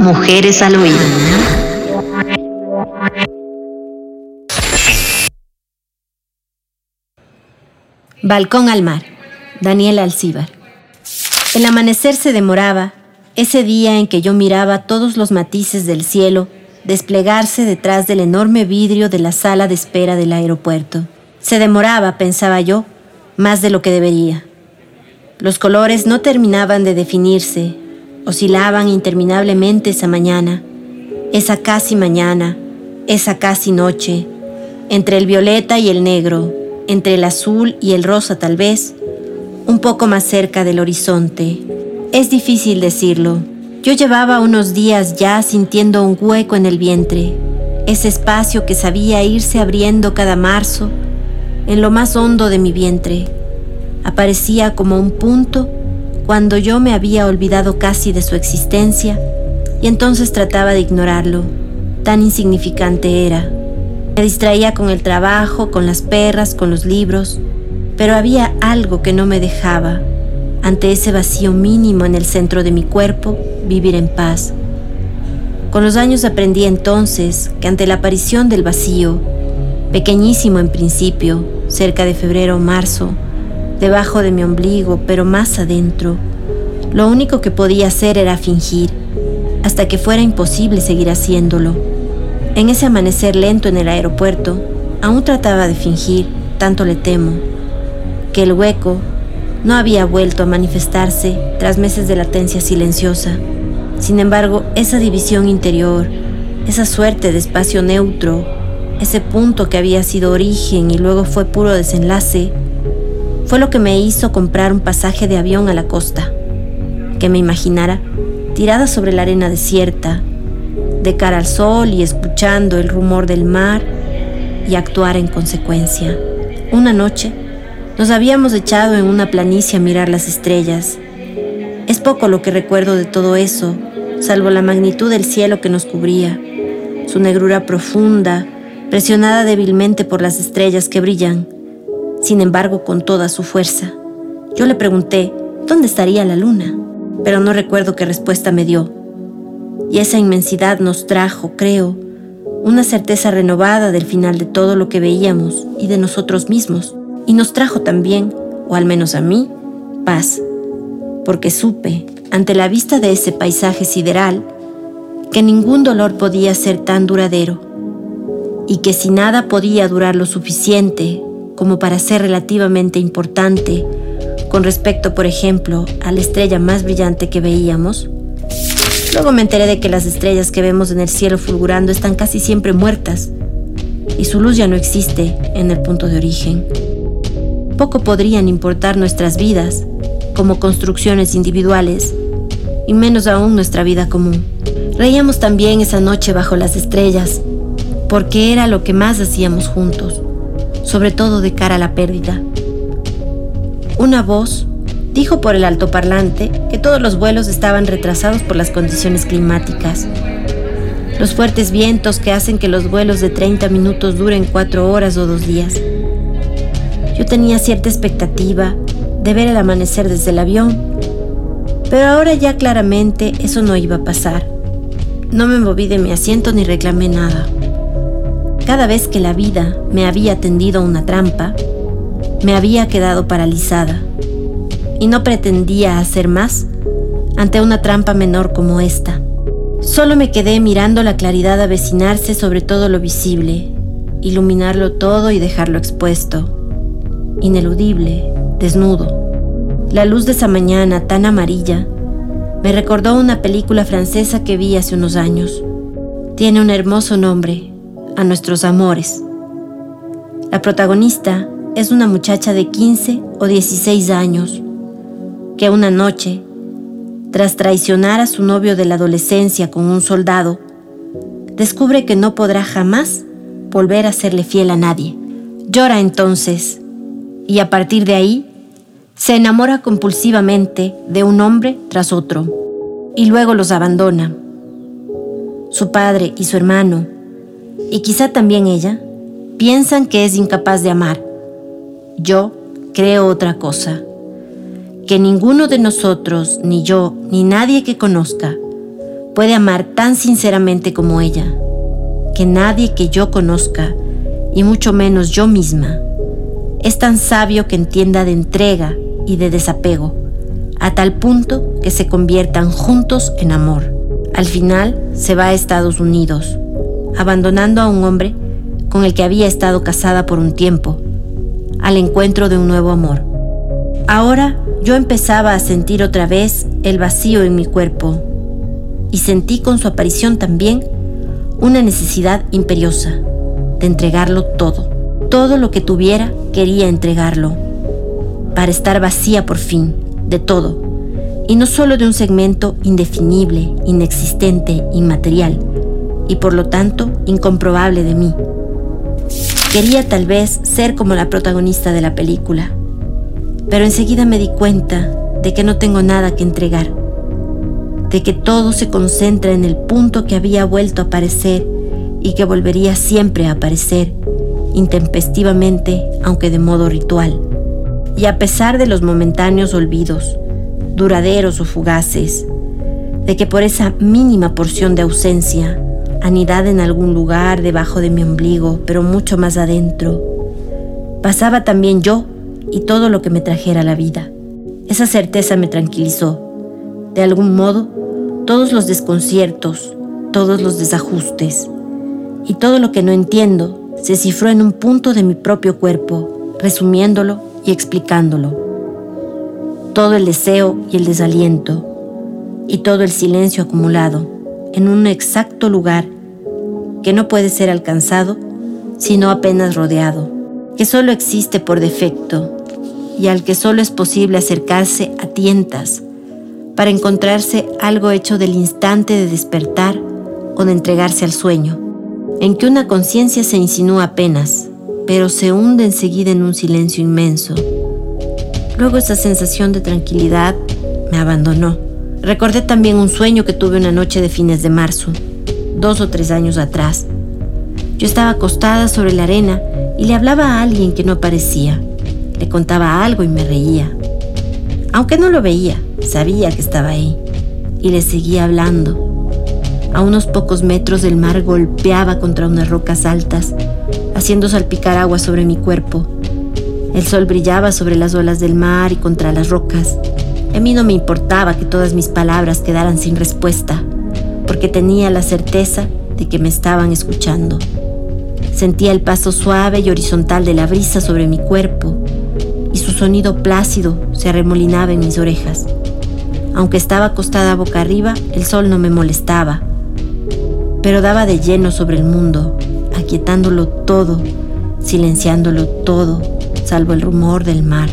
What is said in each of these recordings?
Mujeres al oído. Balcón al mar. Daniel Alcíbar. El amanecer se demoraba, ese día en que yo miraba todos los matices del cielo desplegarse detrás del enorme vidrio de la sala de espera del aeropuerto. Se demoraba, pensaba yo, más de lo que debería. Los colores no terminaban de definirse, oscilaban interminablemente esa mañana, esa casi mañana, esa casi noche, entre el violeta y el negro, entre el azul y el rosa tal vez, un poco más cerca del horizonte. Es difícil decirlo, yo llevaba unos días ya sintiendo un hueco en el vientre, ese espacio que sabía irse abriendo cada marzo en lo más hondo de mi vientre. Aparecía como un punto cuando yo me había olvidado casi de su existencia y entonces trataba de ignorarlo. Tan insignificante era. Me distraía con el trabajo, con las perras, con los libros, pero había algo que no me dejaba, ante ese vacío mínimo en el centro de mi cuerpo, vivir en paz. Con los años aprendí entonces que ante la aparición del vacío, pequeñísimo en principio, cerca de febrero o marzo, debajo de mi ombligo, pero más adentro, lo único que podía hacer era fingir, hasta que fuera imposible seguir haciéndolo. En ese amanecer lento en el aeropuerto, aún trataba de fingir, tanto le temo, que el hueco no había vuelto a manifestarse tras meses de latencia silenciosa. Sin embargo, esa división interior, esa suerte de espacio neutro, ese punto que había sido origen y luego fue puro desenlace, fue lo que me hizo comprar un pasaje de avión a la costa, que me imaginara tirada sobre la arena desierta, de cara al sol y escuchando el rumor del mar y actuar en consecuencia. Una noche, nos habíamos echado en una planicie a mirar las estrellas. Es poco lo que recuerdo de todo eso, salvo la magnitud del cielo que nos cubría, su negrura profunda, presionada débilmente por las estrellas que brillan, sin embargo con toda su fuerza. Yo le pregunté, ¿dónde estaría la luna? Pero no recuerdo qué respuesta me dio. Y esa inmensidad nos trajo, creo, una certeza renovada del final de todo lo que veíamos y de nosotros mismos y nos trajo también, o al menos a mí, paz, porque supe, ante la vista de ese paisaje sideral, que ningún dolor podía ser tan duradero, y que si nada podía durar lo suficiente como para ser relativamente importante con respecto, por ejemplo, a la estrella más brillante que veíamos, luego me enteré de que las estrellas que vemos en el cielo fulgurando están casi siempre muertas, y su luz ya no existe en el punto de origen. Poco podrían importar nuestras vidas como construcciones individuales, y menos aún nuestra vida común. Reíamos también esa noche bajo las estrellas, porque era lo que más hacíamos juntos, sobre todo de cara a la pérdida. Una voz dijo por el altoparlante que todos los vuelos estaban retrasados por las condiciones climáticas. Los fuertes vientos que hacen que los vuelos de 30 minutos duren 4 horas o 2 días. Yo tenía cierta expectativa de ver el amanecer desde el avión, pero ahora ya claramente eso no iba a pasar. No me moví de mi asiento ni reclamé nada. Cada vez que la vida me había tendido una trampa, me había quedado paralizada y no pretendía hacer más ante una trampa menor como esta. Solo me quedé mirando la claridad avecinarse sobre todo lo visible, iluminarlo todo y dejarlo expuesto ineludible, desnudo. La luz de esa mañana tan amarilla me recordó una película francesa que vi hace unos años. Tiene un hermoso nombre, A nuestros amores. La protagonista es una muchacha de 15 o 16 años que una noche, tras traicionar a su novio de la adolescencia con un soldado, descubre que no podrá jamás volver a serle fiel a nadie. Llora entonces y a partir de ahí se enamora compulsivamente de un hombre tras otro y luego los abandona. Su padre y su hermano, y quizá también ella, piensan que es incapaz de amar. Yo creo otra cosa, que ninguno de nosotros, ni yo, ni nadie que conozca, puede amar tan sinceramente como ella, que nadie que yo conozca, y mucho menos yo misma, es tan sabio que entienda de entrega y de desapego, a tal punto que se conviertan juntos en amor. Al final se va a Estados Unidos, abandonando a un hombre con el que había estado casada por un tiempo, al encuentro de un nuevo amor. Ahora yo empezaba a sentir otra vez el vacío en mi cuerpo y sentí con su aparición también una necesidad imperiosa de entregarlo todo. Todo lo que tuviera quería entregarlo, para estar vacía por fin de todo, y no solo de un segmento indefinible, inexistente, inmaterial, y por lo tanto incomprobable de mí. Quería tal vez ser como la protagonista de la película, pero enseguida me di cuenta de que no tengo nada que entregar de que todo se concentra en el punto que había vuelto a aparecer y que volvería siempre a aparecer, intempestivamente, aunque de modo ritual. Y a pesar de los momentáneos olvidos, duraderos o fugaces, de que por esa mínima porción de ausencia, anidada en algún lugar debajo de mi ombligo, pero mucho más adentro, pasaba también yo y todo lo que me trajera la vida. Esa certeza me tranquilizó. De algún modo, todos los desconciertos, todos los desajustes y todo lo que no entiendo se cifró en un punto de mi propio cuerpo, resumiéndolo y explicándolo. Todo el deseo y el desaliento y todo el silencio acumulado en un exacto lugar que no puede ser alcanzado sino apenas rodeado, que solo existe por defecto y al que solo es posible acercarse a tientas para encontrarse algo hecho del instante de despertar o de entregarse al sueño, en que una conciencia se insinúa apenas, pero se hunde enseguida en un silencio inmenso. Luego esa sensación de tranquilidad me abandonó. Recordé también un sueño que tuve una noche de fines de marzo, dos o tres años atrás. Yo estaba acostada sobre la arena y le hablaba a alguien que no aparecía. Le contaba algo y me reía. Aunque no lo veía, Sabía que estaba ahí y le seguía hablando. A unos pocos metros del mar golpeaba contra unas rocas altas, haciendo salpicar agua sobre mi cuerpo. El sol brillaba sobre las olas del mar y contra las rocas. A mí no me importaba que todas mis palabras quedaran sin respuesta, porque tenía la certeza de que me estaban escuchando. Sentía el paso suave y horizontal de la brisa sobre mi cuerpo y su sonido plácido se arremolinaba en mis orejas. Aunque estaba acostada boca arriba, el sol no me molestaba, pero daba de lleno sobre el mundo, aquietándolo todo, silenciándolo todo, salvo el rumor del mar.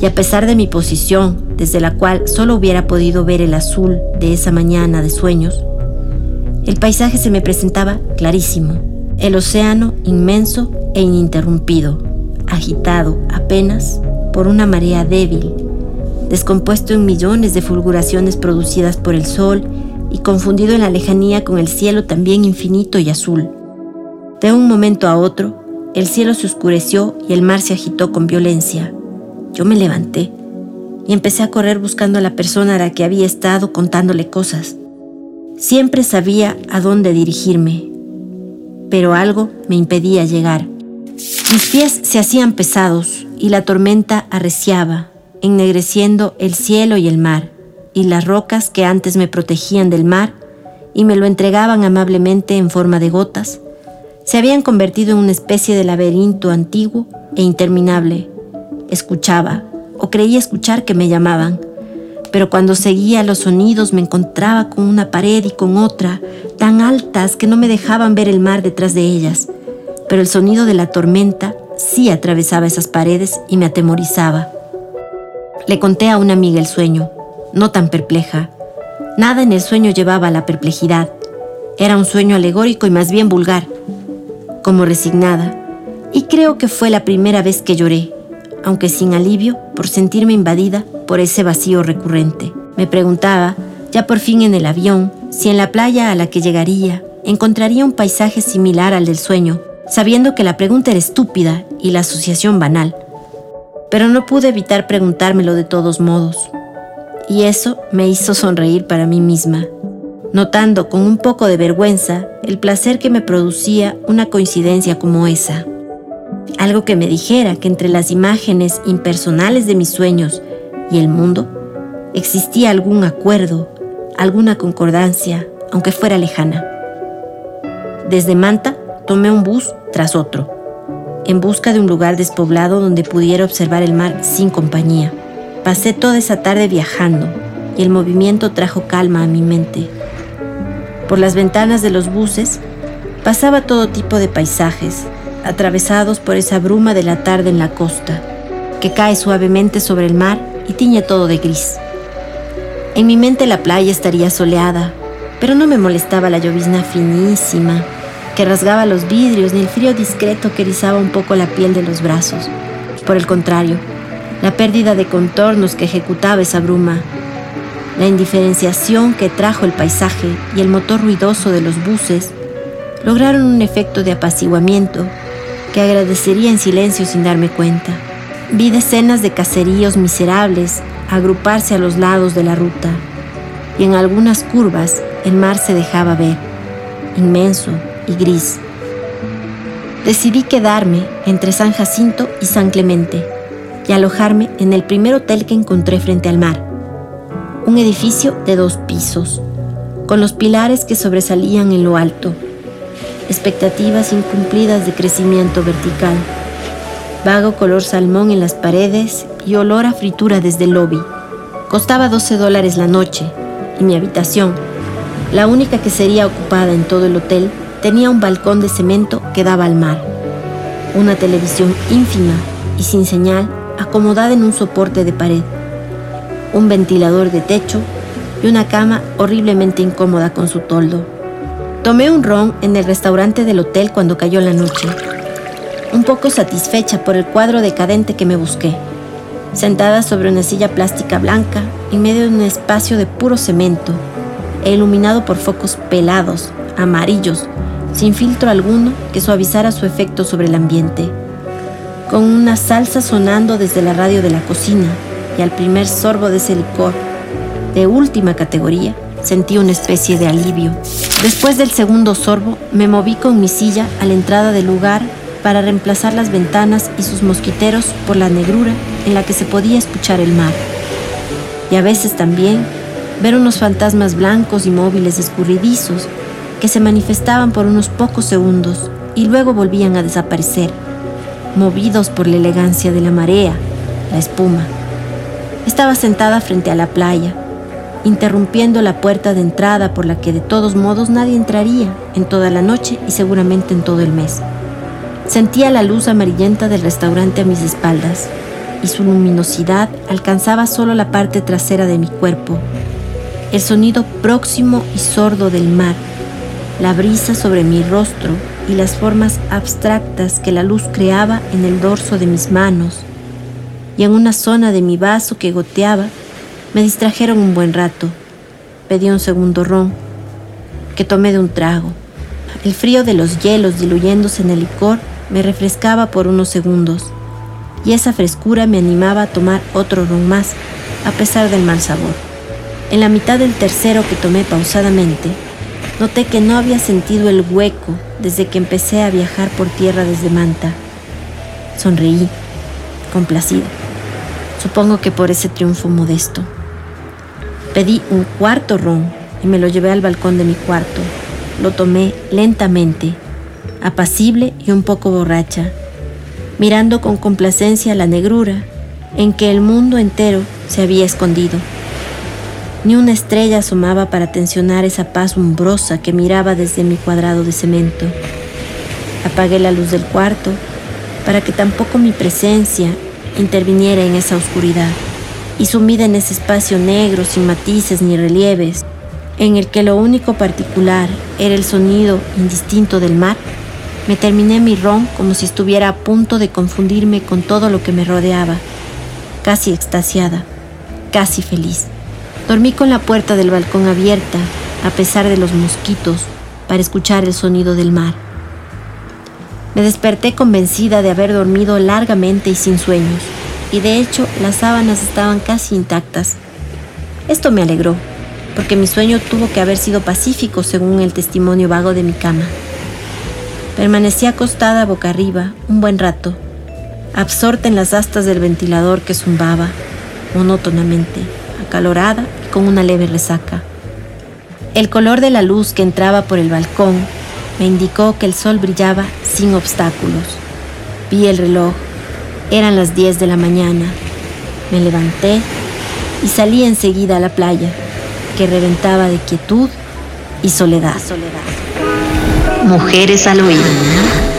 Y a pesar de mi posición, desde la cual solo hubiera podido ver el azul de esa mañana de sueños, el paisaje se me presentaba clarísimo, el océano inmenso e ininterrumpido, agitado apenas por una marea débil descompuesto en millones de fulguraciones producidas por el sol y confundido en la lejanía con el cielo también infinito y azul. De un momento a otro, el cielo se oscureció y el mar se agitó con violencia. Yo me levanté y empecé a correr buscando a la persona a la que había estado contándole cosas. Siempre sabía a dónde dirigirme, pero algo me impedía llegar. Mis pies se hacían pesados y la tormenta arreciaba, ennegreciendo el cielo y el mar, y las rocas que antes me protegían del mar y me lo entregaban amablemente en forma de gotas, se habían convertido en una especie de laberinto antiguo e interminable. Escuchaba, o creía escuchar que me llamaban, pero cuando seguía los sonidos me encontraba con una pared y con otra, tan altas que no me dejaban ver el mar detrás de ellas, pero el sonido de la tormenta sí atravesaba esas paredes y me atemorizaba. Le conté a una amiga el sueño, no tan perpleja. Nada en el sueño llevaba a la perplejidad. Era un sueño alegórico y más bien vulgar, como resignada. Y creo que fue la primera vez que lloré, aunque sin alivio por sentirme invadida por ese vacío recurrente. Me preguntaba, ya por fin en el avión, si en la playa a la que llegaría encontraría un paisaje similar al del sueño, sabiendo que la pregunta era estúpida y la asociación banal pero no pude evitar preguntármelo de todos modos. Y eso me hizo sonreír para mí misma. notando con un poco de vergüenza el placer que me producía una coincidencia como esa. Algo que me dijera que entre las imágenes impersonales de mis sueños y el mundo existía algún acuerdo, alguna concordancia, aunque fuera lejana. Desde Manta tomé un bus tras otro, en busca de un lugar despoblado donde pudiera observar el mar sin compañía. Pasé toda esa tarde viajando y el movimiento trajo calma a mi mente. Por las ventanas de los buses pasaba todo tipo de paisajes, atravesados por esa bruma de la tarde en la costa, que cae suavemente sobre el mar y tiñe todo de gris. En mi mente la playa estaría soleada, pero no me molestaba la llovizna finísima que rasgaba los vidrios ni el frío discreto que erizaba un poco la piel de los brazos. Por el contrario, la pérdida de contornos que ejecutaba esa bruma, la indiferenciación que trajo el paisaje y el motor ruidoso de los buses lograron un efecto de apaciguamiento que agradecería en silencio sin darme cuenta. Vi decenas de caseríos miserables agruparse a los lados de la ruta y en algunas curvas el mar se dejaba ver, inmenso y gris. Decidí quedarme entre San Jacinto y San Clemente y alojarme en el primer hotel que encontré frente al mar, un edificio de dos pisos, con los pilares que sobresalían en lo alto expectativas incumplidas de crecimiento vertical, vago color salmón en las paredes y olor a fritura desde el lobby. Costaba 12 dólares la noche y mi habitación, la única que sería ocupada en todo el hotel, tenía un balcón de cemento que daba al mar, una televisión ínfima y sin señal acomodada en un soporte de pared, un ventilador de techo y una cama horriblemente incómoda con su toldo. Tomé un ron en el restaurante del hotel cuando cayó la noche, un poco satisfecha por el cuadro decadente que me busqué. Sentada sobre una silla plástica blanca, en medio de un espacio de puro cemento, e iluminado por focos pelados, amarillos, sin filtro alguno que suavizara su efecto sobre el ambiente. Con una salsa sonando desde la radio de la cocina y al primer sorbo de ese licor, de última categoría, Sentí una especie de alivio. Después del segundo sorbo, me moví con mi silla a la entrada del lugar para reemplazar las ventanas y sus mosquiteros por la negrura en la que se podía escuchar el mar. Y a veces también ver unos fantasmas blancos y móviles escurridizos que se manifestaban por unos pocos segundos y luego volvían a desaparecer, movidos por la elegancia de la marea, la espuma. Estaba sentada frente a la playa, interrumpiendo la puerta de entrada por la que de todos modos nadie entraría en toda la noche y seguramente en todo el mes. Sentía la luz amarillenta del restaurante a mis espaldas y su luminosidad alcanzaba solo la parte trasera de mi cuerpo. El sonido próximo y sordo del mar, la brisa sobre mi rostro y las formas abstractas que la luz creaba en el dorso de mis manos y en una zona de mi vaso que goteaba me distrajeron un buen rato. Pedí un segundo ron, que tomé de un trago. El frío de los hielos diluyéndose en el licor me refrescaba por unos segundos, y esa frescura me animaba a tomar otro ron más, a pesar del mal sabor. En la mitad del tercero que tomé pausadamente, noté que no había sentido el hueco desde que empecé a viajar por tierra desde Manta. Sonreí, complacido. Supongo que por ese triunfo modesto. Pedí un cuarto ron y me lo llevé al balcón de mi cuarto. Lo tomé lentamente, apacible y un poco borracha, mirando con complacencia la negrura en que el mundo entero se había escondido. Ni una estrella asomaba para tensionar esa paz umbrosa que miraba desde mi cuadrado de cemento. Apagué la luz del cuarto para que tampoco mi presencia interviniera en esa oscuridad y sumida en ese espacio negro sin matices ni relieves, en el que lo único particular era el sonido indistinto del mar, me terminé mi ron como si estuviera a punto de confundirme con todo lo que me rodeaba, casi extasiada, casi feliz. Dormí con la puerta del balcón abierta, a pesar de los mosquitos, para escuchar el sonido del mar. Me desperté convencida de haber dormido largamente y sin sueños y de hecho las sábanas estaban casi intactas. Esto me alegró, porque mi sueño tuvo que haber sido pacífico según el testimonio vago de mi cama. Permanecí acostada boca arriba un buen rato, absorta en las astas del ventilador que zumbaba monótonamente, acalorada y con una leve resaca. El color de la luz que entraba por el balcón me indicó que el sol brillaba sin obstáculos. Vi el reloj. Eran las 10 de la mañana. Me levanté y salí enseguida a la playa, que reventaba de quietud y soledad. Mujeres al oído.